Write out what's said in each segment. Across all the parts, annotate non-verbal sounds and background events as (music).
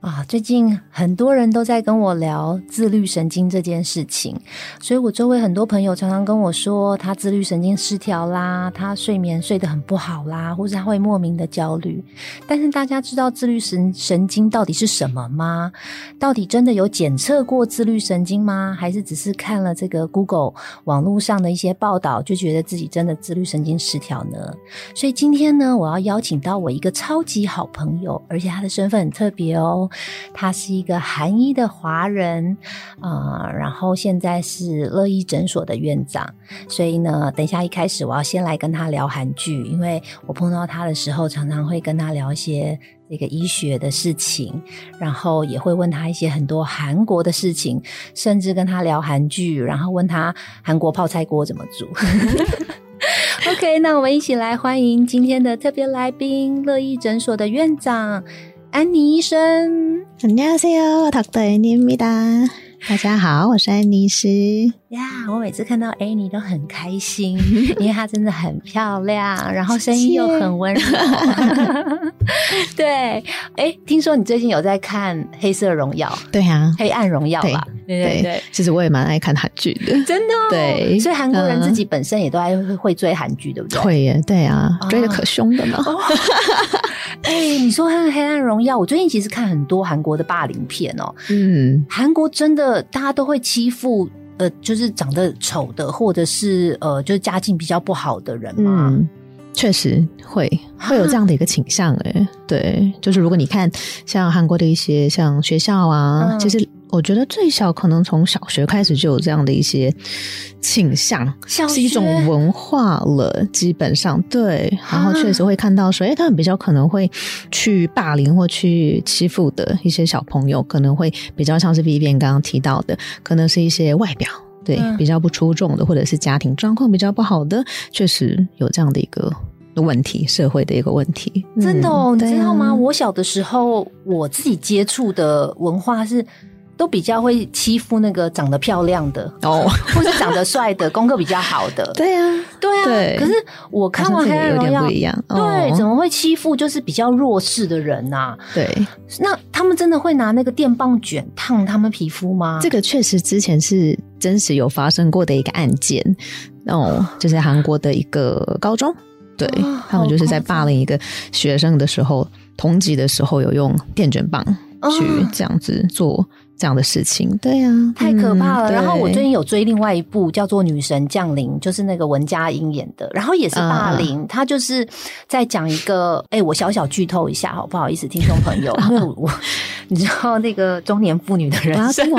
啊，最近很多人都在跟我聊自律神经这件事情，所以我周围很多朋友常常跟我说，他自律神经失调啦，他睡眠睡得很不好啦，或者他会莫名的焦虑。但是大家知道自律神神经到底是什么吗？到底真的有检测过自律神经吗？还是只是看了这个 Google 网络上的一些报道，就觉得自己真的自律神经失调呢？所以今天呢，我要邀请到我一个超级好朋友，而且他的身份很特别哦。他是一个韩医的华人啊，然后现在是乐医诊所的院长，所以呢，等一下一开始我要先来跟他聊韩剧，因为我碰到他的时候，常常会跟他聊一些这个医学的事情，然后也会问他一些很多韩国的事情，甚至跟他聊韩剧，然后问他韩国泡菜锅怎么煮。(laughs) OK，那我们一起来欢迎今天的特别来宾，乐医诊所的院长。安妮医生，안녕하세요닥터애니입니다大家好，我是安妮师 呀。我每次看到 Annie 都很开心，(laughs) 因为她真的很漂亮，然后声音又很温柔。(laughs) 对，哎，听说你最近有在看《黑色荣耀》？对啊，《黑暗荣耀》吧？对对对，其实我也蛮爱看韩剧的，真的。对，所以韩国人自己本身也都爱会追韩剧，对不对？会耶，对啊，追的可凶的呢。(laughs) 哎，你说看《黑暗荣耀》，我最近其实看很多韩国的霸凌片哦。嗯，韩国真的大家都会欺负呃，就是长得丑的，或者是呃，就是家境比较不好的人吗？确实会会有这样的一个倾向。哎，对，就是如果你看像韩国的一些像学校啊，(laughs) 其实。我觉得最小可能从小学开始就有这样的一些倾向，是一种文化了。基本上对，然后确实会看到说，哎，他们比较可能会去霸凌或去欺负的一些小朋友，可能会比较像是 B B 刚刚提到的，可能是一些外表对比较不出众的，或者是家庭状况比较不好的，确实有这样的一个问题，社会的一个问题。真的哦，你知道吗？我小的时候，我自己接触的文化是。都比较会欺负那个长得漂亮的哦，(laughs) 或是长得帅的，(laughs) 功课比较好的。对啊，对啊。可是我看完《黑暗荣耀》，对，怎么会欺负就是比较弱势的人呐？对，那他们真的会拿那个电棒卷烫他们皮肤吗？这个确实之前是真实有发生过的一个案件哦，就是韩国的一个高中，对他们就是在霸凌一个学生的时候，同级的时候有用电卷棒去这样子做。这样的事情，对呀，太可怕了。然后我最近有追另外一部叫做《女神降临》，就是那个文佳音演的，然后也是霸凌。她就是在讲一个，哎，我小小剧透一下，好不好意思，听众朋友，(laughs) 因为我你知道那个中年妇女的人生。(laughs)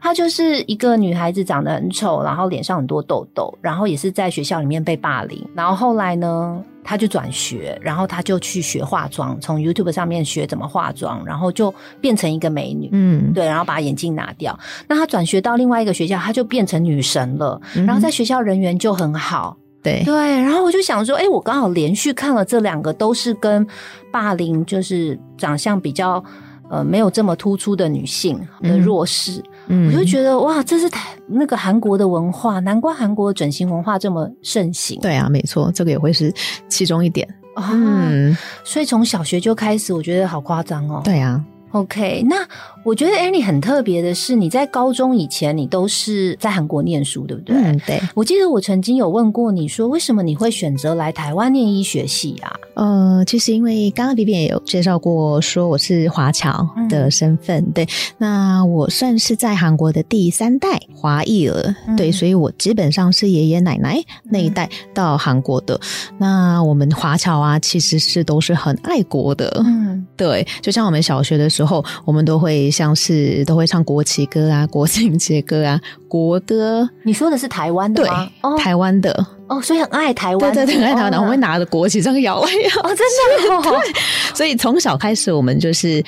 她就是一个女孩子，长得很丑，然后脸上很多痘痘，然后也是在学校里面被霸凌。然后后来呢，她就转学，然后她就去学化妆，从 YouTube 上面学怎么化妆，然后就变成一个美女。嗯，对，然后把眼镜拿掉。那她转学到另外一个学校，她就变成女神了。然后在学校人缘就很好。对对，然后我就想说，哎，我刚好连续看了这两个，都是跟霸凌，就是长相比较呃没有这么突出的女性的弱势。我就觉得哇，这是台那个韩国的文化，难怪韩国的整形文化这么盛行。对啊，没错，这个也会是其中一点。嗯，所以从小学就开始，我觉得好夸张哦。对啊。OK，那我觉得 Annie 很特别的是，你在高中以前，你都是在韩国念书，对不对？嗯，对。我记得我曾经有问过你说，为什么你会选择来台湾念医学系啊？呃，其实因为刚刚 B B 也有介绍过，说我是华侨的身份，对。那我算是在韩国的第三代华裔了，对，所以我基本上是爷爷奶奶那一代到韩国的。那我们华侨啊，其实是都是很爱国的，嗯。对，就像我们小学的时候，我们都会像是都会唱国旗歌啊、国庆节歌啊、国歌。你说的是台湾的对？，哦台湾的，哦，所以很爱台湾，对对对，很爱台湾我们会拿着国旗这样摇来摇哦，真的哦，(laughs) 所以从小开始，我们就是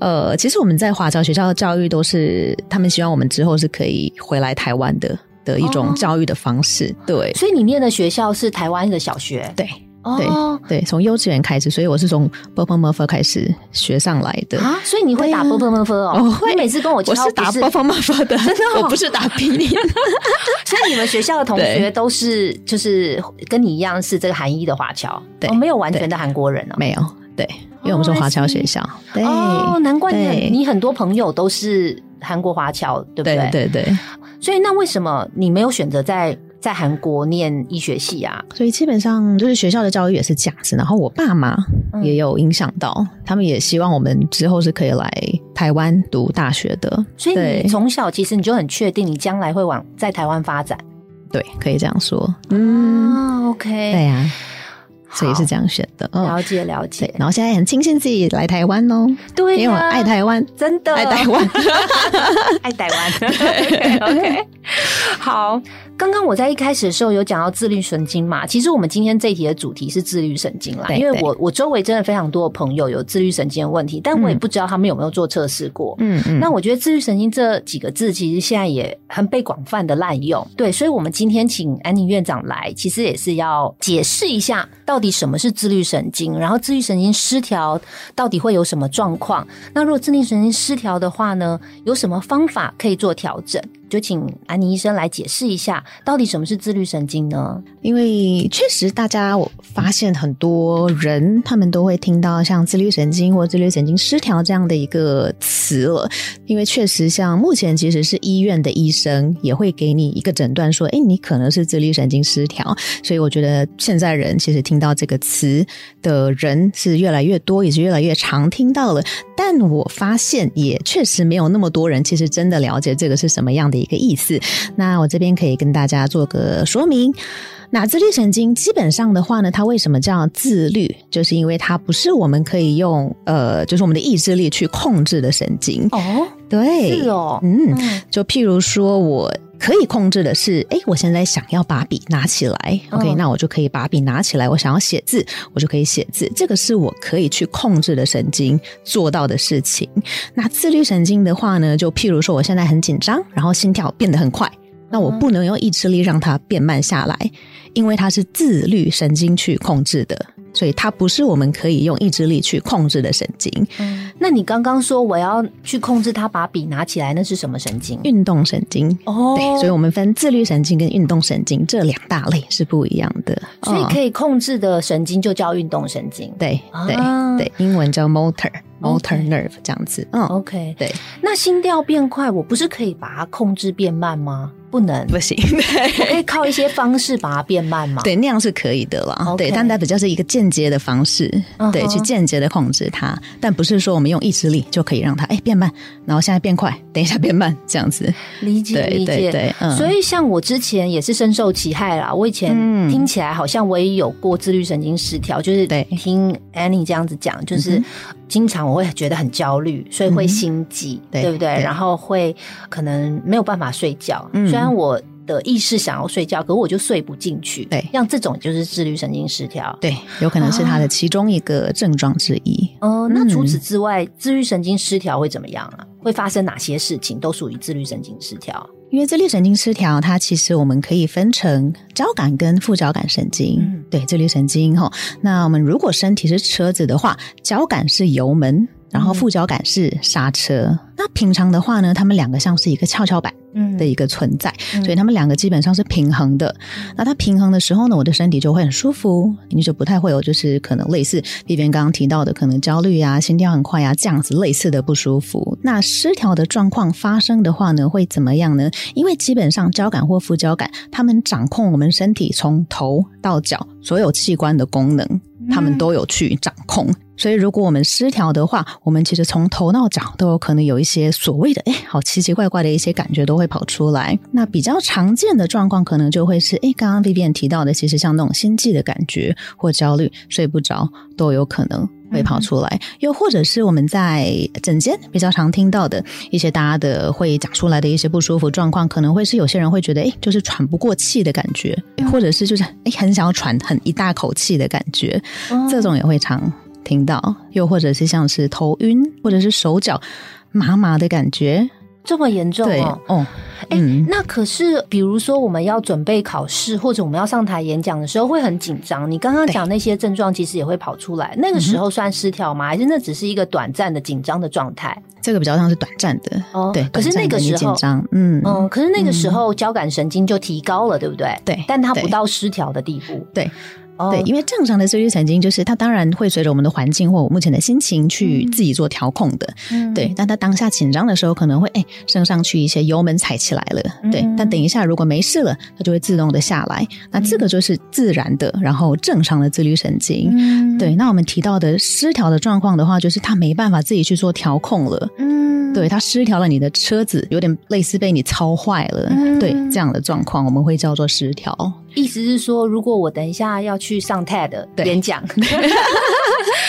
呃，其实我们在华侨学校的教育都是他们希望我们之后是可以回来台湾的的一哦种教育的方式。对所以你念的学校是台湾的小学，对对哦对，从幼稚园开始，所以我是从 b u r p l e m u r p h 开始学上来的。啊，所以你会打对啊 b b m f 哦？我会你每次跟我敲我是打不 b u r p l e m u r p h 的，(laughs) 哦我不是打拼音。(laughs) 所以你们学校的同学都是就是跟你一样是这个韩裔的华侨，对哦，没有完全的韩国人哦。没有，对，因为我们是华侨学校。对哦，难怪你很你很多朋友都是韩国华侨，对不对？对对对，所以那为什么你没有选择在在韩国念医学系啊？所以基本上就是学校的教育也是这样子。然后我爸妈嗯也有影响到，他们也希望我们之后是可以来台湾读大学的。所以对你从小其实你就很确定你将来会往在台湾发展。对，可以这样说。嗯，啊，OK，对呀、所以是样。这样选的。嗯，了解了对解。，然后现在很庆幸自己来台湾哦，对呀，因为我爱台湾，真的爱台湾。爱台湾。(laughs) OK (laughs) OK，好。刚刚我在一开始的时候有讲到自律神经嘛，其实我们今天这一题的主题是自律神经啦，因为我我周围真的非常多的朋友有自律神经的问题，但我也嗯不知道他们有没有做测试过。嗯嗯，那我觉得自律神经这几个字，其实现在也很被广泛的滥用。对，所以我们今天请安妮院长来，其实也是要解释一下，到底什么是自律神经，然后自律神经失调到底会有什么状况。那如果自律神经失调的话呢，有什么方法可以做调整？就请安妮医生来解释一下，到底什么是自律神经呢？因为确实，大家我发现很多人他们都会听到像自律神经或自律神经失调这样的一个词了。因为确实，像目前其实是医院的医生也会给你一个诊断，说，哎，你可能是自律神经失调。所以我觉得现在人其实听到这个词的人是越来越多，也是越来越常听到了。但我发现也确实没有那么多人其实真的了解这个是什么样的一个意思。那我这边可以跟大家做个说明。那自律神经基本上的话呢，它为什么叫自律？就是因为它不是我们可以用呃，就是我们的意志力去控制的神经。哦，对，是哦，嗯，嗯就譬如说，我可以控制的是，哎，我现在想要把笔拿起来，OK，、嗯那我就可以把笔拿起来。我想要写字，我就可以写字，这个是我可以去控制的神经做到的事情。那自律神经的话呢，就譬如说，我现在很紧张，然后心跳变得很快，那我不能用意志力让它变慢下来，因为它是自律神经去控制的。所以它不是我们可以用意志力去控制的神经，那你刚刚说我要去控制他把笔拿起来，那是什么神经？运动神经。哦对，所以我们分自律神经跟运动神经这两大类是不一样的。嗯所以可以控制的神经就叫运动神经。对对、啊对，英文叫 motor motor nerve 这样子。嗯，OK，对，那心跳变快，我不是可以把它控制变慢吗？不能，不行，(laughs) 我可以靠一些方式把它变慢吗？对，那样是可以的啦。OK 对，但它比较是一个间接的方式对，去间接的控制它，但不是说我们用意志力就可以让它哎变慢，然后现在变快，等一下变慢这样子。理解理解。对所以，像我之前也是深受其害啦。我以前嗯听起来好像我也有过自律神经失调，就是对听 Annie 这样子讲，就是嗯经常我会觉得很焦虑，所以会心悸，对对不对？对然后会可能没有办法睡觉。嗯虽然我的意识想要睡觉，可我就睡不进去。对像这种就是自律神经失调。对，有可能是他的其中一个症状之一。哦、那除嗯此之外，自律神经失调会怎么样啊？会发生哪些事情都属于自律神经失调？因为自律神经失调，它其实我们可以分成交感跟副交感神经。嗯对，自律神经哈。那我们如果身体是车子的话，交感是油门，然后嗯副交感是刹车。那平常的话呢，他们两个像是一个跷跷板嗯的一个存在，嗯所以他们两个基本上是平衡的。那它平衡的时候呢，我的身体就会很舒服，你就不太会有就是可能类似 B B 刚刚提到的，可能焦虑啊、心跳很快啊这样子类似的不舒服。那失调的状况发生的话呢，会怎么样呢？因为基本上交感或副交感，他们掌控我们身体从头到脚所有器官的功能，它们都有去掌控。所以，如果我们失调的话，我们其实从头到脚都有可能有一些所谓的“哎，好奇奇怪怪”的一些感觉都会跑出来。那比较常见的状况，可能就会是“哎，刚刚 Vivian 提到的，其实像那种心悸的感觉或焦虑、睡不着，都有可能会跑出来。又或者是我们在诊间比较常听到的一些大家的会讲出来的一些不舒服状况，可能会是有些人会觉得“哎，就是喘不过气的感觉”，或者是就是“哎，很想要喘很一大口气的感觉”，这种也会常。听到，又或者是像是头晕，或者是手脚麻麻的感觉，这么严重哦？哦，哎，那可是，比如说我们要准备考试，或者我们要上台演讲的时候，会很紧张。你刚刚讲那些症状，其实也会跑出来。那个时候算失调吗？还是那只是一个短暂的紧张的状态？这个比较像是短暂的哦。对，可是那个时候嗯嗯，可是那个时候交感神经就提高了，对不对？对，但它不到失调的地步。对。对，因为正常的自律神经就是它当然会随着我们的环境或我目前的心情去自己做调控的，对。但它当下紧张的时候，可能会哎升上去一些油门踩起来了，对。但等一下如果没事了，它就会自动的下来。那这个就是自然的，然后正常的自律神经。对。那我们提到的失调的状况的话，就是它没办法自己去做调控了。嗯，对，它失调了，你的车子有点类似被你操坏了，对这样的状况，我们会叫做失调。意思是说，如果我等一下要去上 TED 演讲，(laughs)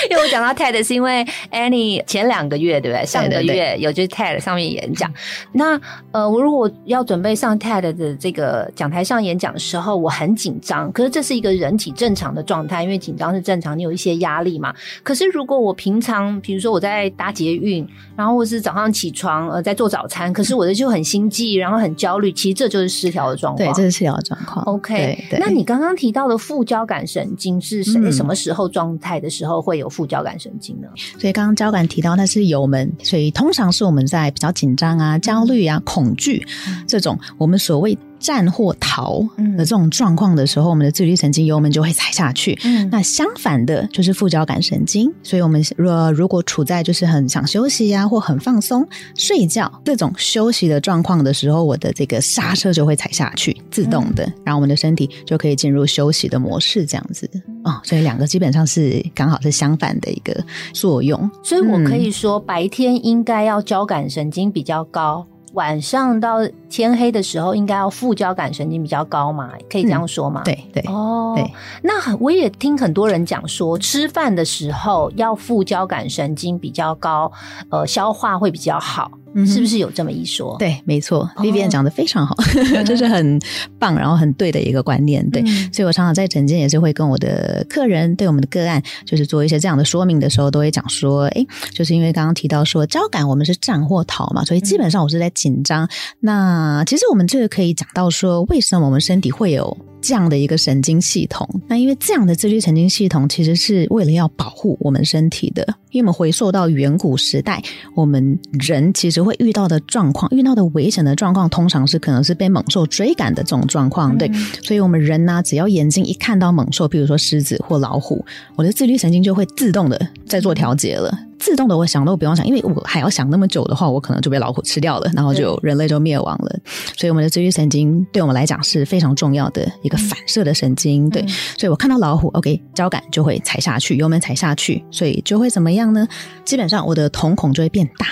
因为我讲到 TED 是因为 Annie 前两个月对不对？上个月有去 TED 上面演讲。那呃，我如果要准备上 TED 的这个讲台上演讲的时候，我很紧张。可是这是一个人体正常的状态，因为紧张是正常，你有一些压力嘛。可是如果我平常，比如说我在搭捷运，然后或是早上起床呃在做早餐，可是我的就很心悸，然后很焦虑，其实这就是失调的状况。对，这是失调的状况。OK。那你刚刚提到的副交感神经是什什么时候状态的时候会有副交感神经呢？所以刚刚交感提到那是油门，所以通常是我们在比较紧张啊、焦虑啊、恐惧这种我们所谓。战或逃的这种状况的时候，我们的自律神经油门就会踩下去。嗯那相反的，就是副交感神经。所以，我们若如果处在就是很想休息呀，或很放松、睡觉这种休息的状况的时候，我的这个刹车就会踩下去，自动的，然后我们的身体就可以进入休息的模式，这样子。哦，所以两个基本上是刚好是相反的一个作用。所以我可以说，白天应该要交感神经比较高。晚上到天黑的时候，应该要副交感神经比较高嘛？可以这样说吗？对对哦。对，那我也听很多人讲说，吃饭的时候要副交感神经比较高，呃，消化会比较好。是不是有这么一说？对，没错，Vivian 讲的非常好，(laughs) 这是很棒，然后很对的一个观念。对，所以我常常在诊间也是会跟我的客人，对我们的个案，就是做一些这样的说明的时候，都会讲说，哎，就是因为刚刚提到说交感，我们是战或逃嘛，所以基本上我是在紧张。那其实我们这个可以讲到说，为什么我们身体会有？这样的一个神经系统，那因为这样的自律神经系统其实是为了要保护我们身体的。因为我们回溯到远古时代，我们人其实会遇到的状况，遇到的危险的状况，通常是可能是被猛兽追赶的这种状况。对，所以我们人呢，只要眼睛一看到猛兽，比如说狮子或老虎，我的自律神经就会自动的在做调节了。自动的，我想都不用想，因为我还要想那么久的话，我可能就被老虎吃掉了，然后就人类就灭亡了。所以我们的自律神经对我们来讲是非常重要的一个反射的神经。对，所以我看到老虎，OK，交感就会踩下去，油门踩下去，所以就会怎么样呢？基本上我的瞳孔就会变大。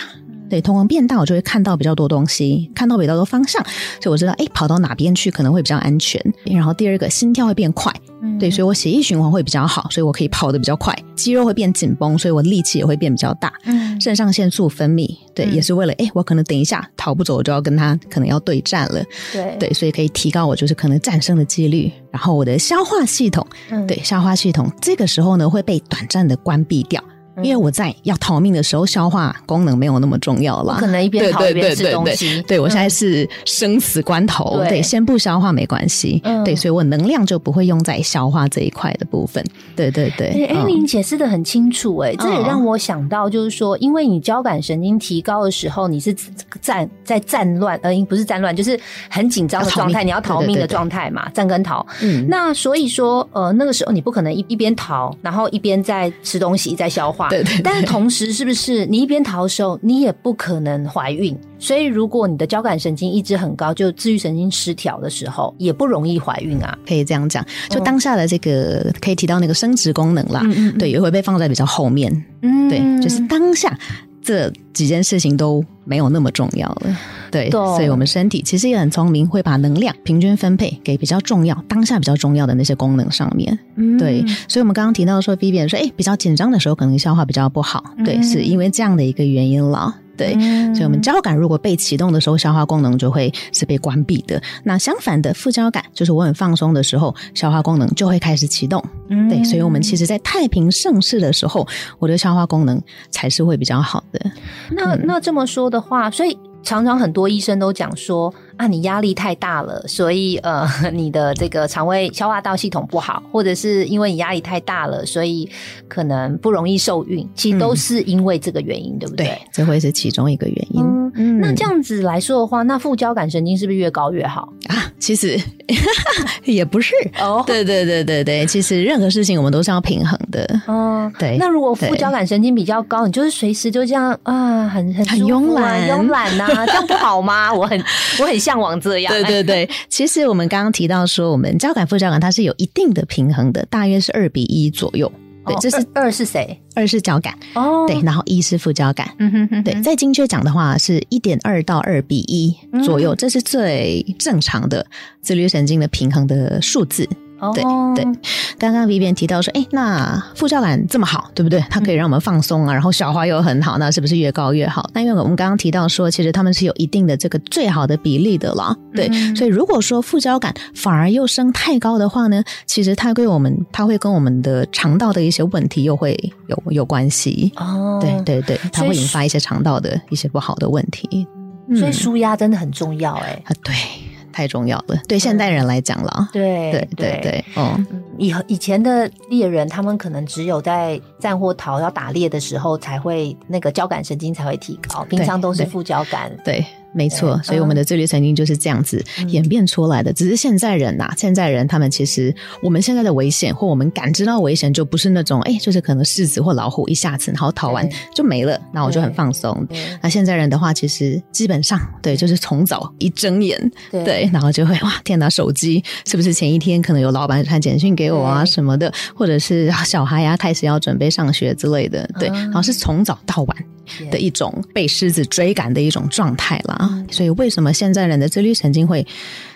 对，瞳孔变大，我就会看到比较多东西，看到比较多方向，所以我知道，哎，跑到哪边去可能会比较安全。然后第二个，心跳会变快，对，所以我血液循环会比较好，所以我可以跑得比较快。肌肉会变紧绷，所以我力气也会变比较大。嗯，肾上腺素分泌，对，也是为了，哎，我可能等一下逃不走，我就要跟他可能要对战了。对，对，所以可以提高我就是可能战胜的几率。然后我的消化系统，对，消化系统这个时候呢会被短暂的关闭掉。因为我在要逃命的时候，消化功能没有那么重要了。可能一边逃一边吃东西。对我现在是生死关头，对，先不消化没关系。对，所以我能量就不会用在消化这一块的部分。对对对。哎，你解释的很清楚，哎，这也让我想到，就是说，因为你交感神经提高的时候，你是战在战乱，呃，不是战乱，就是很紧张的状态，你要逃命的状态嘛，战跟逃。嗯。那所以说，呃，那个时候你不可能一一边逃，然后一边在吃东西，在消化。对对。但是同时，是不是你一边逃的时候，你也不可能怀孕？所以，如果你的交感神经一直很高，就自愈神经失调的时候，也不容易怀孕啊。可以这样讲，就当下的这个可以提到那个生殖功能啦，对，也会被放在比较后面。嗯，对，就是当下。这几件事情都没有那么重要了，对，所以我们身体其实也很聪明，会把能量平均分配给比较重要、当下比较重要的那些功能上面。对，所以我们刚刚提到说，B B 说，哎，比较紧张的时候可能消化比较不好，对，是因为这样的一个原因了。对，所以我们交感如果被启动的时候，消化功能就会是被关闭的。那相反的，副交感就是我很放松的时候，消化功能就会开始启动。对，所以我们其实，在太平盛世的时候，我的消化功能才是会比较好的。那那这么说的话，所以。常常很多医生都讲说啊，你压力太大了，所以呃，你的这个肠胃消化道系统不好，或者是因为你压力太大了，所以可能不容易受孕。其实都是因为这个原因，对不对？这会是其中一个原因。嗯，那这样子来说的话，那副交感神经是不是越高越好啊？其实 (laughs) 也不是哦。对对对对对，其实任何事情我们都是要平衡的。哦，对。那如果副交感神经比较高，你就是随时就这样啊，很很很慵懒慵懒呐。(laughs) 这样不好吗？我很我很向往这样。对对对，其实我们刚刚提到说，我们交感副交感它是有一定的平衡的，大约是二比一左右。对，这是二是谁？二是交感哦。对，然后一是副交感。嗯哼哼。对，再精确讲的话，是一点二到二比一左右，这是最正常的自律神经的平衡的数字。对对，刚刚 Vivian 提到说，哎，那副交感这么好，对不对？它可以让我们放松啊，然后消化又很好，那是不是越高越好？那因为我们刚刚提到说，其实他们是有一定的这个最好的比例的了。对，所以如果说副交感反而又升太高的话呢，其实它对我们，它会跟我们的肠道的一些问题又会有有关系。哦，对对对，它会引发一些肠道的一些不好的问题。所以舒压真的很重要，哎啊，对。太重要了，对现代人来讲了。对对对对，嗯，以以前的猎人，他们可能只有在战或逃要打猎的时候，才会那个交感神经才会提高，平常都是副交感。对。没错，所以我们的自律神经就是这样子演变出来的。只是现在人呐，现在人他们其实我们现在的危险或我们感知到危险，就不是那种哎，就是可能狮子或老虎一下子然后逃完就没了，那我就很放松。那现在人的话，其实基本上对，就是从早一睁眼对，然后就会哇天哪，手机是不是前一天可能有老板传简讯给我啊什么的，或者是小孩呀开始要准备上学之类的，对，然后是从早到晚。的一种被狮子追赶的一种状态了，所以为什么现在人的自律神经会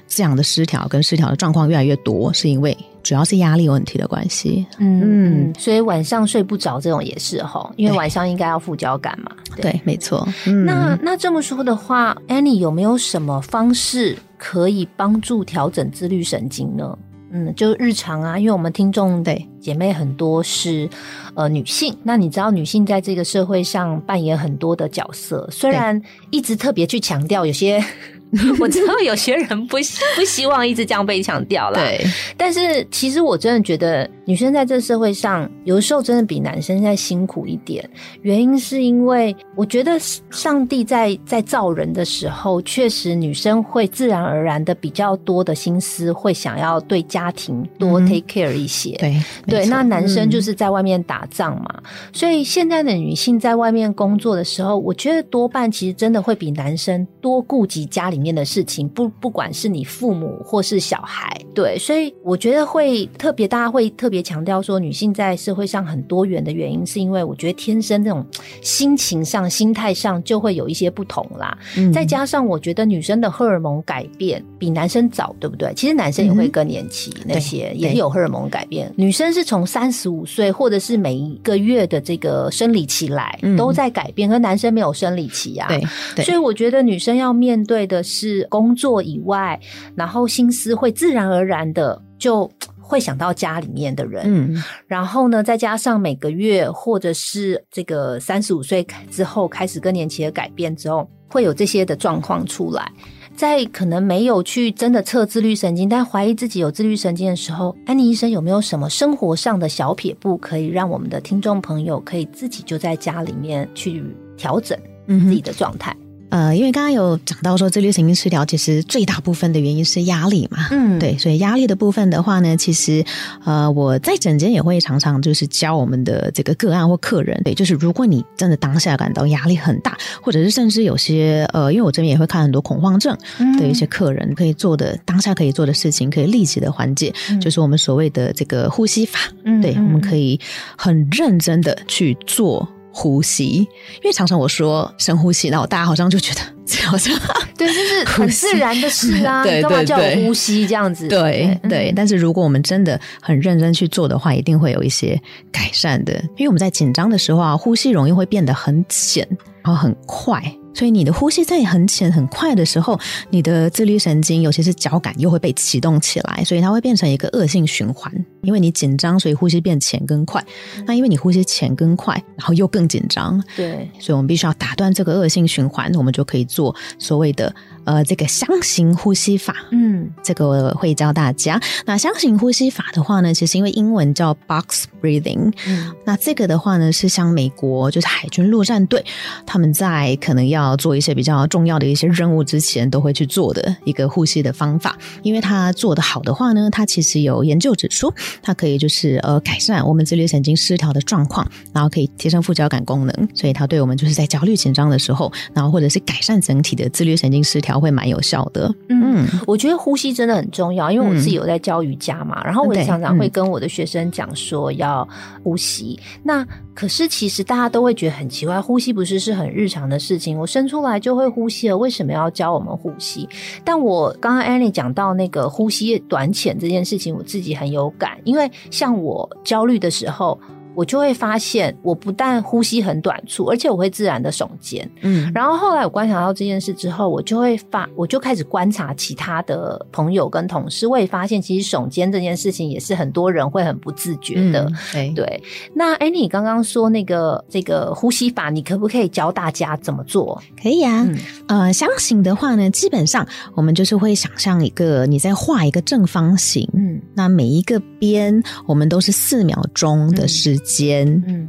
这样的失调，跟失调的状况越来越多，是因为主要是压力问题的关系。嗯，所以晚上睡不着这种也是哈，因为晚上应该要副交感嘛。对，没错。那那这么说的话，Annie 有没有什么方式可以帮助调整自律神经呢？嗯，就日常啊，因为我们听众对姐妹很多是呃女性，那你知道女性在这个社会上扮演很多的角色，虽然一直特别去强调有些。(laughs) 我知道有些人不不希望一直这样被强调啦，对。但是其实我真的觉得，女生在这社会上有的时候真的比男生在辛苦一点。原因是因为我觉得上帝在在造人的时候，确实女生会自然而然的比较多的心思会想要对家庭多 take care 一些。对对，那男生就是在外面打仗嘛。所以现在的女性在外面工作的时候，我觉得多半其实真的会比男生多顾及家里。面的事情不不管是你父母或是小孩，对，所以我觉得会特别，大家会特别强调说，女性在社会上很多元的原因，是因为我觉得天生这种心情上、心态上就会有一些不同啦。再加上我觉得女生的荷尔蒙改变比男生早，对不对？其实男生也会更年期，那些也有荷尔蒙改变。女生是从三十五岁或者是每一个月的这个生理期来都在改变，可男生没有生理期啊。对，所以我觉得女生要面对的。是工作以外，然后心思会自然而然的就 (tsk) 会想到家里面的人，嗯，然后呢，再加上每个月或者是这个三十五岁之后开始更年期的改变之后，会有这些的状况出来。在可能没有去真的测自律神经，但怀疑自己有自律神经的时候，安妮医生有没有什么生活上的小撇步，可以让我们的听众朋友可以自己就在家里面去调整自己的状态？呃，因为刚刚有讲到说自律神经失调，其实最大部分的原因是压力嘛。嗯，对，所以压力的部分的话呢，其实呃，我在诊间也会常常就是教我们的这个个案或客人，对，就是如果你真的当下感到压力很大，或者是甚至有些呃，因为我这边也会看很多恐慌症的一些客人，可以做的当下可以做的事情，可以立即的缓解，就是我们所谓的这个呼吸法。嗯对，我们可以很认真的去做。呼吸，因为常常我说深呼吸，然后大家好像就觉得这好像 (laughs) 对，就是很自然的事啊，(laughs) 对你干嘛叫呼吸这样子？对嗯对，但是如果我们真的很认真去做的话，一定会有一些改善的。因为我们在紧张的时候啊，呼吸容易会变得很浅，然后很快。所以你的呼吸在很浅很快的时候，你的自律神经，尤其是交感，又会被启动起来，所以它会变成一个恶性循环。因为你紧张，所以呼吸变浅跟快。那因为你呼吸浅跟快，然后又更紧张，对，所以我们必须要打断这个恶性循环，我们就可以做所谓的呃这个箱型呼吸法。嗯这个我会教大家。那箱型呼吸法的话呢，其实因为英文叫 box breathing，嗯那这个的话呢，是像美国就是海军陆战队他们在可能要做一些比较重要的一些任务之前，都会去做的一个呼吸的方法。因为它做得好的话呢，它其实有研究指出，它可以就是呃改善我们自律神经失调的状况，然后可以提升副交感功能，所以它对我们就是在焦虑紧张的时候，然后或者是改善整体的自律神经失调会蛮有效的。嗯，我觉得呼吸真的很重要，因为我嗯自己有在教瑜伽嘛，然后我也常常会嗯跟我的学生讲说要呼吸。那可是其实大家都会觉得很奇怪，呼吸不是是很日常的事情，我生出来就会呼吸了，为什么要教我们呼吸？但我刚刚 Annie 讲到那个呼吸短浅这件事情，我自己很有感，因为像我焦虑的时候。我就会发现，我不但呼吸很短促，而且我会自然的耸肩。嗯然后后来我观察到这件事之后，我就会发，我就开始观察其他的朋友跟同事，我也发现其实耸肩这件事情也是很多人会很不自觉的。嗯对对，那哎，你刚刚说那个这个呼吸法，你可不可以教大家怎么做？可以啊，嗯呃，箱型的话呢，基本上我们就是会想象一个你在画一个正方形，嗯那每一个边我们都是四秒钟的时间，嗯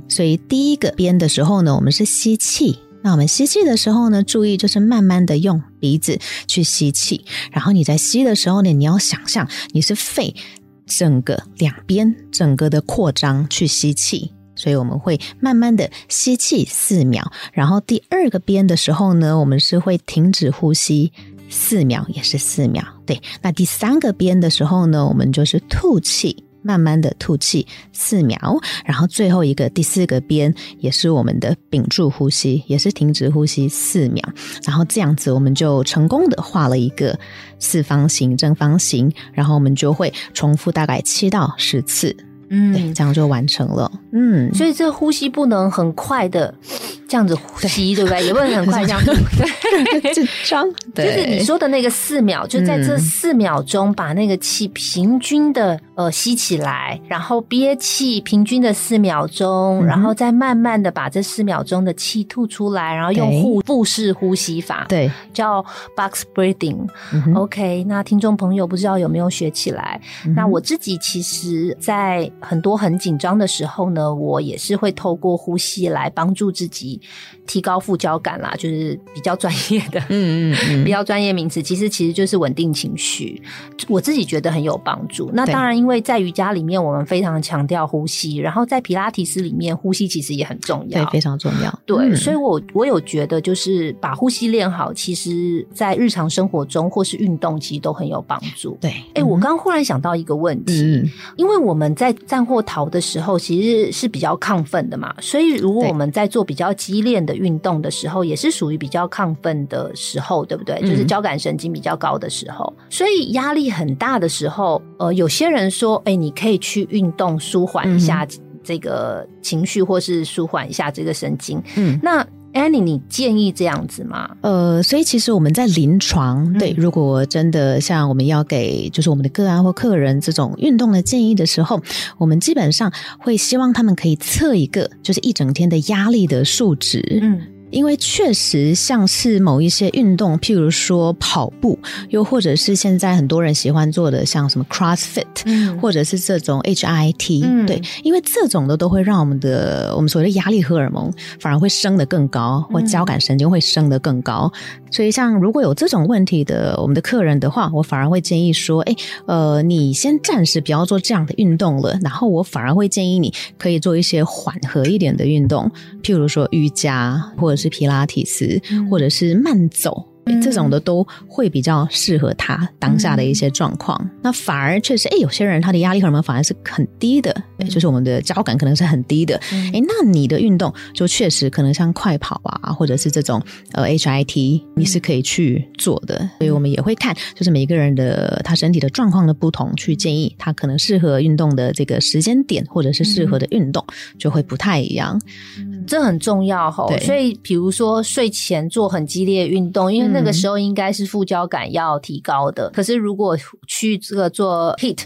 所以第一个边的时候呢，我们是吸气。那我们吸气的时候呢，注意就是慢慢的用鼻子去吸气，然后你在吸的时候呢，你要想象你是肺整个两边整个的扩张去吸气。所以我们会慢慢的吸气四秒，然后第二个边的时候呢，我们是会停止呼吸四秒，也是四秒。对，那第三个边的时候呢，我们就是吐气，慢慢的吐气四秒，然后最后一个第四个边也是我们的屏住呼吸，也是停止呼吸四秒，然后这样子我们就成功的画了一个四方形、正方形，然后我们就会重复大概七到十次，对，嗯，这样就完成了。嗯，所以这呼吸不能很快的 (sniffs) 这样子呼吸，对不对？也不能很快这样子，(laughs) 对。紧张，(laughs) 就是你说的那个四秒，就在这嗯四秒钟把那个气平均的呃吸起来，然后憋气平均的四秒钟，嗯然后再慢慢的把这四秒钟的气吐出来，然后用对腹腹式呼吸法，对，叫 box breathing。嗯 OK，那听众朋友不知道有没有学起来？嗯那我自己其实，在很多很紧张的时候呢，我也是会透过呼吸来帮助自己提高副交感啦，就是比较专业的。嗯嗯嗯 (laughs) 比较专业名词，其实其实就是稳定情绪，我自己觉得很有帮助。那当然，因为在瑜伽里面，我们非常强调呼吸，然后在皮拉提斯里面，呼吸其实也很重要对，。非常重要。对，嗯所以我我有觉得，就是把呼吸练好，其实在日常生活中或是运动，其实都很有帮助。对，哎、我刚刚忽然想到一个问题，嗯因为我们在战或逃的时候，其实是比较亢奋的嘛，所以如果我们在做比较激烈的运动的时候，也是属于比较亢奋的时候，对不对？嗯就是交感神经比较高的时候，所以压力很大的时候，呃，有些人说，哎、你可以去运动舒缓一下这个情绪，或是舒缓一下这个神经。嗯。那 Annie，你建议这样子吗？呃，所以其实我们在临床，对，嗯如果真的像我们要给就是我们的个案或客人这种运动的建议的时候，我们基本上会希望他们可以测一个就是一整天的压力的数值。嗯，因为确实像是某一些运动，譬如说跑步，又或者是现在很多人喜欢做的，像什么 CrossFit，或者是这种 HIT，对，因为这种的都会让我们的我们所谓的压力荷尔蒙反而会升得更高，或交感神经会升得更高。所以，像如果有这种问题的我们的客人的话，我反而会建议说，哎，呃，你先暂时不要做这样的运动了，然后我反而会建议你可以做一些缓和一点的运动，譬如说瑜伽，或者是皮拉提斯，或者是慢走。这种的都会比较适合他当下的一些状况。那反而确实，哎，有些人他的压力荷尔蒙反而是很低的，就是我们的交感可能是很低的。哎，那你的运动就确实可能像快跑啊，或者是这种呃 HIT，你是可以去做的。所以我们也会看，就是每一个人的他身体的状况的不同，去建议他可能适合运动的这个时间点，或者是适合的运动就会不太一样。这很重要哈。所以比如说睡前做很激烈运动，因为那个时候应该是副交感要提高的，可是如果去这个做 hit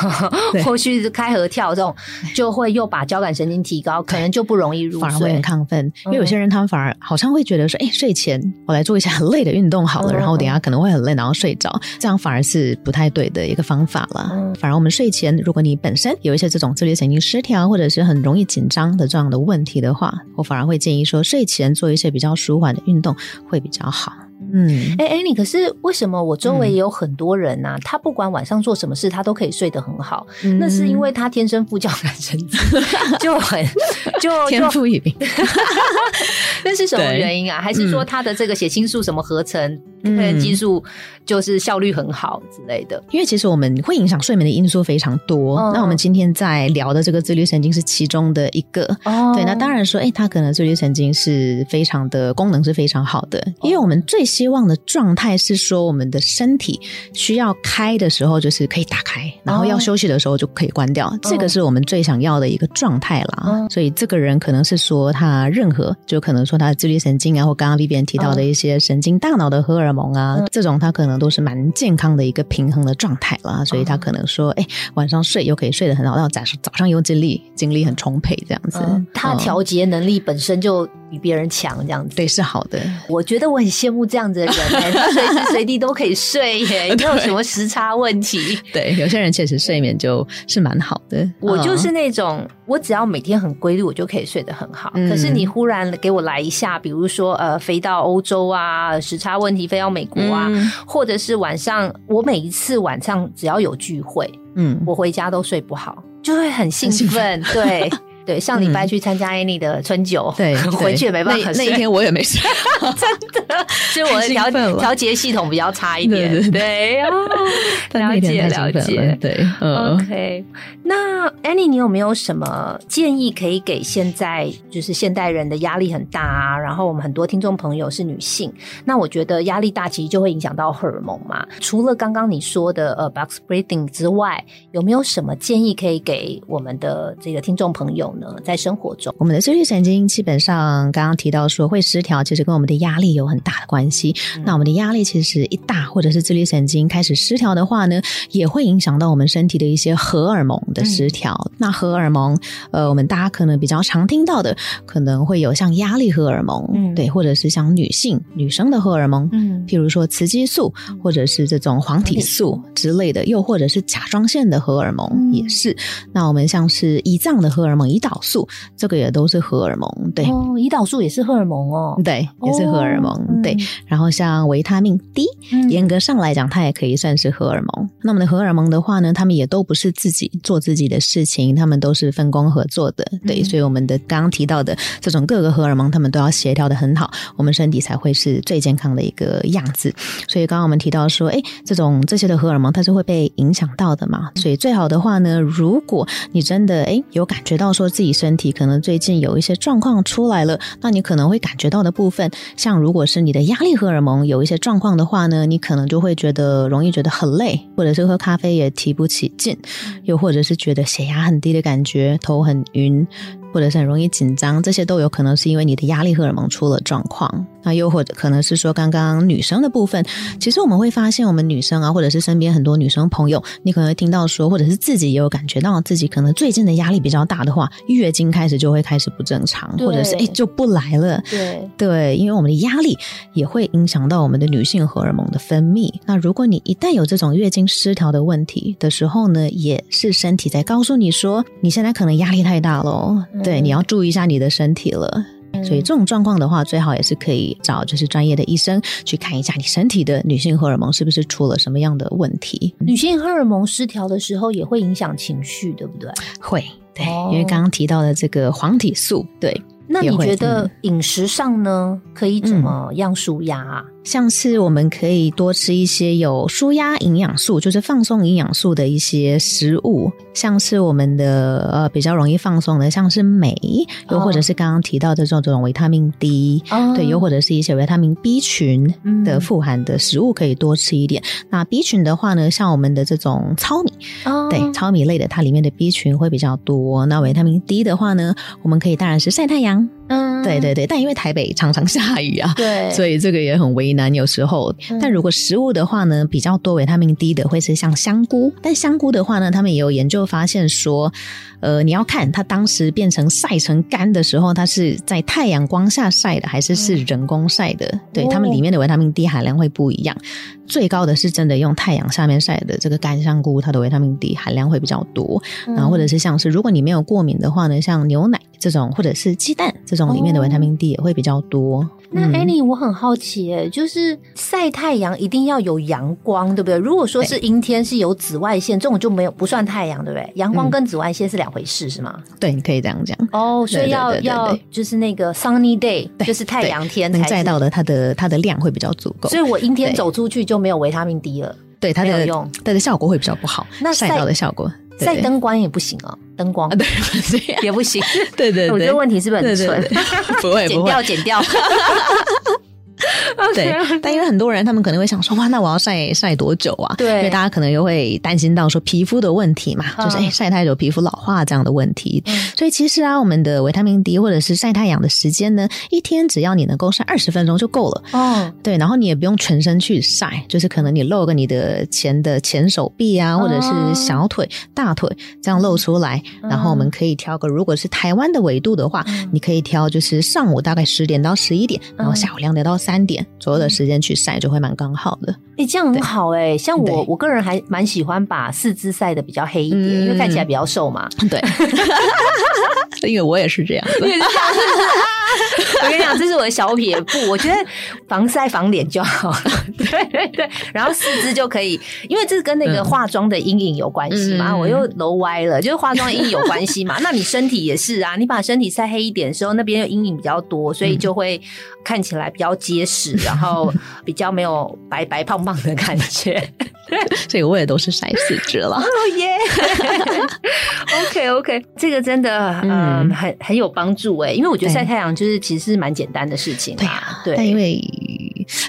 (laughs) 或去开合跳这种，就会又把交感神经提高，可能就不容易入睡，反而会很亢奋。因为有些人他们反而好像会觉得说，哎，睡前我来做一下很累的运动好了，然后等下可能会很累，然后睡着，这样反而是不太对的一个方法了。反而我们睡前，如果你本身有一些这种自律神经失调或者是很容易紧张的这样的问题的话，我反而会建议说，睡前做一些比较舒缓的运动会比较好。嗯，哎哎，你可是为什么我周围也有很多人呐？他不管晚上做什么事，他都可以睡得很好。那是因为他天生副交感神经 (laughs) 就很就 (laughs) 天赋异禀。(laughs) 那是什么原因啊？还是说他的这个血清素什么合成激素就是效率很好之类的？因为其实我们会影响睡眠的因素非常多。那我们今天在聊的这个自律神经是其中的一个。对，那当然说，哎，他可能自律神经是非常的功能是非常好的，因为我们最。希望的状态是说，我们的身体需要开的时候，就是可以打开；然后要休息的时候，就可以关掉。这个是我们最想要的一个状态啦。所以，这个人可能是说，他任何就可能说他的自律神经啊，或刚刚 B B 提到的一些神经、大脑的荷尔蒙啊，这种他可能都是蛮健康的一个平衡的状态啦。所以他可能说，哎，晚上睡又可以睡得很好，然后早上早上又精力精力很充沛，这样子。他调节能力本身就比别人强，这样子对是好的。我觉得我很羡慕这样子。的人，随时随地都可以睡耶，(laughs) 没有什么时差问题。对，有些人确实睡眠就是蛮好的。我就是那种，我只要每天很规律，我就可以睡得很好。可是你忽然给我来一下，比如说呃，飞到欧洲啊，时差问题，飞到美国啊，或者是晚上，我每一次晚上只要有聚会，嗯，我回家都睡不好，就会很兴奋，对。(laughs) 对，上礼拜去参加 Annie 的春酒，对，(laughs) 回去也没办法睡。那一天我也没睡，(laughs) 真的，所以我的调 (laughs) 调节系统比较差一点。对啊，了解了解。对，OK。那 Annie，你有没有什么建议可以给现在就是现代人的压力很大啊？然后我们很多听众朋友是女性，那我觉得压力大其实就会影响到荷尔蒙嘛。除了刚刚你说的呃 box breathing 之外，有没有什么建议可以给我们的这个听众朋友？在生活中，我们的自律神经基本上刚刚提到说会失调，其实跟我们的压力有很大的关系。那我们的压力其实一大，或者是自律神经开始失调的话呢，也会影响到我们身体的一些荷尔蒙的失调。那荷尔蒙，呃，我们大家可能比较常听到的，可能会有像压力荷尔蒙，嗯，对，或者是像女性女生的荷尔蒙，嗯，譬如说雌激素，或者是这种黄体素之类的，又或者是甲状腺的荷尔蒙也是。那我们像是胰脏的荷尔蒙，胰岛胰岛素这个也都是荷尔蒙，对，胰岛素也是荷尔蒙哦，对，也是荷尔蒙，对。然后像维他命 D，严格上来讲，它也可以算是荷尔蒙。那么的荷尔蒙的话呢，他们也都不是自己做自己的事情，他们都是分工合作的，对。所以我们的刚刚提到的这种各个荷尔蒙，他们都要协调的很好，我们身体才会是最健康的一个样子。所以刚刚我们提到说，哎，这种这些的荷尔蒙它是会被影响到的嘛？所以最好的话呢，如果你真的哎有感觉到说。自己身体可能最近有一些状况出来了，那你可能会感觉到的部分，像如果是你的压力荷尔蒙有一些状况的话呢，你可能就会觉得容易觉得很累，或者是喝咖啡也提不起劲，又或者是觉得血压很低的感觉，头很晕。或者是很容易紧张，这些都有可能是因为你的压力荷尔蒙出了状况。那又或者可能是说，刚刚女生的部分，其实我们会发现，我们女生啊，或者是身边很多女生朋友，你可能会听到说，或者是自己也有感觉到自己可能最近的压力比较大的话，月经开始就会开始不正常，或者是哎就不来了。对对，因为我们的压力也会影响到我们的女性荷尔蒙的分泌。那如果你一旦有这种月经失调的问题的时候呢，也是身体在告诉你说，你现在可能压力太大了，对，你要注意一下你的身体了。所以这种状况的话，最好也是可以找就是专业的医生去看一下你身体的女性荷尔蒙是不是出了什么样的问题。女性荷尔蒙失调的时候，也会影响情绪，对不对？会，对，因为刚刚提到的这个黄体素，对。那你觉得饮食上呢，可以怎么样舒压啊？像是我们可以多吃一些有舒压营养素，就是放松营养素的一些食物，像是我们的呃比较容易放松的，像是镁，又或者是刚刚提到的这种这种维他命 D，对，又或者是一些维他命 B 群的富含的食物可以多吃一点。那 B 群的话呢，像我们的这种糙米，对，糙米类的，它里面的 B 群会比较多。那维他命 D 的话呢，我们可以当然是晒太阳。嗯，对对对，但因为台北常常下雨啊，对，所以这个也很为难。有时候，但如果食物的话呢，比较多维他命 D 的会是像香菇，但香菇的话呢，他们也有研究发现说。呃，你要看它当时变成晒成干的时候，它是在太阳光下晒的，还是是人工晒的？对，它们里面的维他命 D 含量会不一样。最高的是真的用太阳下面晒的这个干香菇，它的维他命 D 含量会比较多。然后或者是像是如果你没有过敏的话呢，像牛奶这种或者是鸡蛋这种里面的维他命 D 也会比较多。那 Annie，我很好奇，哎，就是晒太阳一定要有阳光，对不对？如果说是阴天是有紫外线，这种就没有不算太阳，对不对？阳光跟紫外线是两回事，是吗？对，你可以这样讲。哦，所以要要就是那个 sunny day，就是太阳天能晒到的，它的它的量会比较足够。所以我阴天走出去就没有维他命 D 了，对它的用，它的效果会比较不好。那晒到的效果。晒灯光也不行哦，灯光对也不行。(laughs) 对对对，我觉得问题是不是很蠢？(laughs) (laughs) 不会，剪掉，剪掉。(laughs) 对，但因为很多人他们可能会想说，哇，那我要晒晒多久啊？对，因为大家可能又会担心到说皮肤的问题嘛，就是哎晒太久皮肤老化这样的问题。所以其实啊，我们的维他命 D 或者是晒太阳的时间呢，一天只要你能够晒二十分钟就够了。哦，对，然后你也不用全身去晒，就是可能你露个你的前的前手臂啊，或者是小腿、大腿这样露出来。然后我们可以挑个，如果是台湾的纬度的话，你可以挑就是上午大概十点到十一点，然后下午两点到三。三点左右的时间去晒就会蛮刚好的，哎，这样很好哎。像我，我个人还蛮喜欢把四肢晒的比较黑一点，因为看起来比较瘦嘛。(laughs) (laughs) 对，因为我也是这样。(laughs) 我跟你讲，这是我的小撇步。我觉得防晒防脸就好了。对对对，然后四肢就可以，因为这跟那个化妆的阴影有关系嘛。我又揉歪了，就是化妆阴影有关系嘛。那你身体也是啊，你把身体晒黑一点的时候，那边阴影比较多，所以就会看起来比较结实，(laughs) 然后比较没有白白胖胖的感觉。(laughs) 所以我也都是晒四肢了。(laughs) 哦耶！OK OK，这个真的嗯很很有帮助哎，因为我觉得晒太阳。就是其实是蛮简单的事情，对啊，对。但因为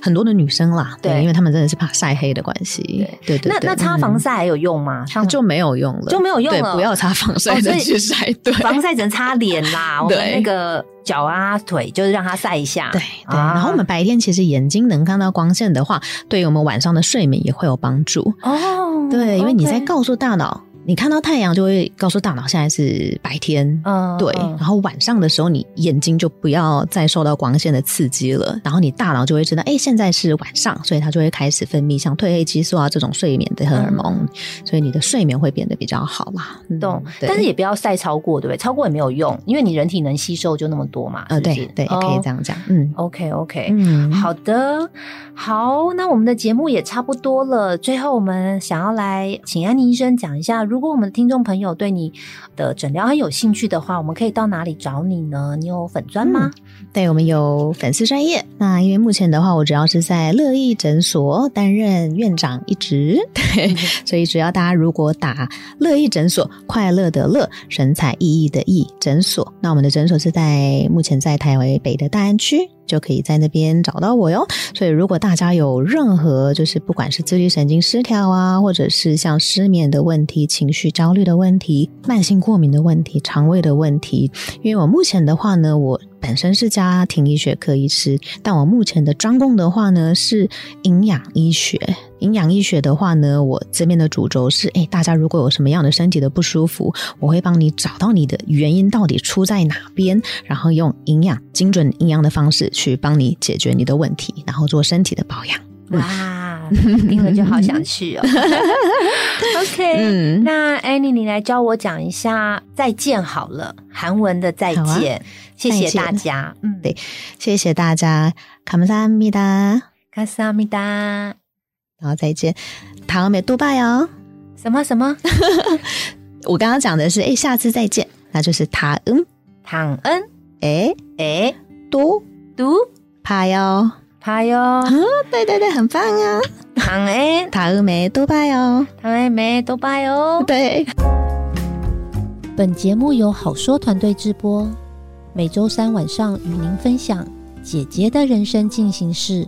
很多的女生啦，对，因为他们真的是怕晒黑的关系，对对。那那擦防晒还有用吗？就没有用了，就没有用了。不要擦防晒的去晒，对，防晒只能擦脸啦，(laughs) 我们那个脚啊腿，就是让它晒一下。对对。然后我们白天其实眼睛能看到光线的话，对于我们晚上的睡眠也会有帮助哦。对，因为你在告诉大脑。你看到太阳就会告诉大脑现在是白天，嗯，对。然后晚上的时候，你眼睛就不要再受到光线的刺激了，然后你大脑就会知道，哎，现在是晚上，所以它就会开始分泌像褪黑激素啊这种睡眠的荷尔蒙，所以你的睡眠会变得比较好啦。懂，但是也不要晒超过，对不对？超过也没有用，因为你人体能吸收就那么多嘛。呃，对对，可以这样讲。嗯，OK OK，嗯，好的，好，那我们的节目也差不多了，最后我们想要来请安妮医生讲一下。如果我们的听众朋友对你的诊疗很有兴趣的话，我们可以到哪里找你呢？你有粉砖吗？对，我们有粉丝专业。那因为目前的话，我主要是在乐意诊所担任院长一职，(laughs) 对，所以只要大家如果打乐意诊所，快乐的乐，神采奕奕的奕诊所，那我们的诊所是在目前在台北的大安区。就可以在那边找到我哟。所以，如果大家有任何就是不管是自律神经失调啊，或者是像失眠的问题、情绪焦虑的问题、慢性过敏的问题、肠胃的问题，因为我目前的话呢，我本身是家庭医学科医师，但我目前的专攻的话呢是营养医学。营养医学的话呢，我这边的主轴是，哎，大家如果有什么样的身体的不舒服，我会帮你找到你的原因到底出在哪边，然后用营养精准营养的方式去帮你解决你的问题，然后做身体的保养。哇，听了就好想去哦。(laughs) OK，那 Annie，你来教我讲一下再见好了，韩文的再见，谢谢大家。嗯，对，谢谢大家，卡姆萨米达，卡萨米达。然后再见，唐恩美多拜哦。什么什么？(laughs) 我刚刚讲的是，哎，下次再见，那就是唐恩，唐恩，哎哎，多多怕哟，怕哟。啊，对对对，很棒啊。唐恩，唐恩美多拜哦，唐恩美多拜哦。对。本节目由好说团队直播，每周三晚上与您分享姐姐的人生进行式。